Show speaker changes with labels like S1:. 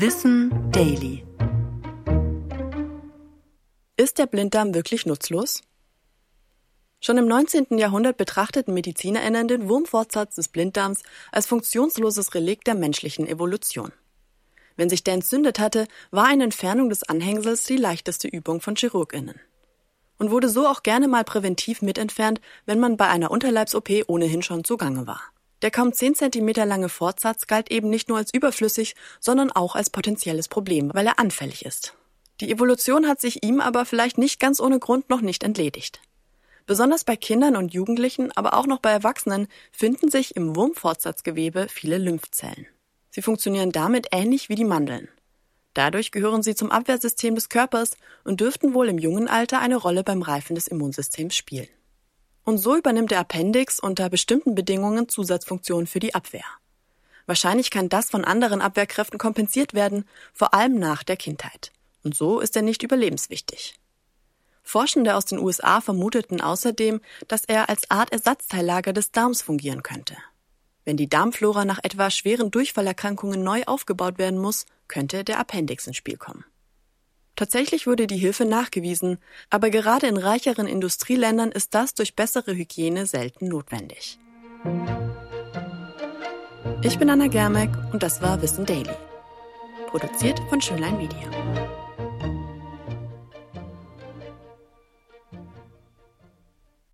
S1: Wissen Daily. Ist der Blinddarm wirklich nutzlos? Schon im 19. Jahrhundert betrachteten MedizinerInnen den Wurmfortsatz des Blinddarms als funktionsloses Relikt der menschlichen Evolution. Wenn sich der entzündet hatte, war eine Entfernung des Anhängsels die leichteste Übung von ChirurgInnen. Und wurde so auch gerne mal präventiv mitentfernt, wenn man bei einer Unterleibs-OP ohnehin schon zugange war. Der kaum 10 cm lange Fortsatz galt eben nicht nur als überflüssig, sondern auch als potenzielles Problem, weil er anfällig ist. Die Evolution hat sich ihm aber vielleicht nicht ganz ohne Grund noch nicht entledigt. Besonders bei Kindern und Jugendlichen, aber auch noch bei Erwachsenen finden sich im Wurmfortsatzgewebe viele Lymphzellen. Sie funktionieren damit ähnlich wie die Mandeln. Dadurch gehören sie zum Abwehrsystem des Körpers und dürften wohl im jungen Alter eine Rolle beim Reifen des Immunsystems spielen. Und so übernimmt der Appendix unter bestimmten Bedingungen Zusatzfunktionen für die Abwehr. Wahrscheinlich kann das von anderen Abwehrkräften kompensiert werden, vor allem nach der Kindheit. Und so ist er nicht überlebenswichtig. Forschende aus den USA vermuteten außerdem, dass er als Art Ersatzteillager des Darms fungieren könnte. Wenn die Darmflora nach etwa schweren Durchfallerkrankungen neu aufgebaut werden muss, könnte der Appendix ins Spiel kommen. Tatsächlich wurde die Hilfe nachgewiesen, aber gerade in reicheren Industrieländern ist das durch bessere Hygiene selten notwendig. Ich bin Anna Germeck und das war Wissen Daily. Produziert von Schönlein Media.